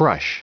crush.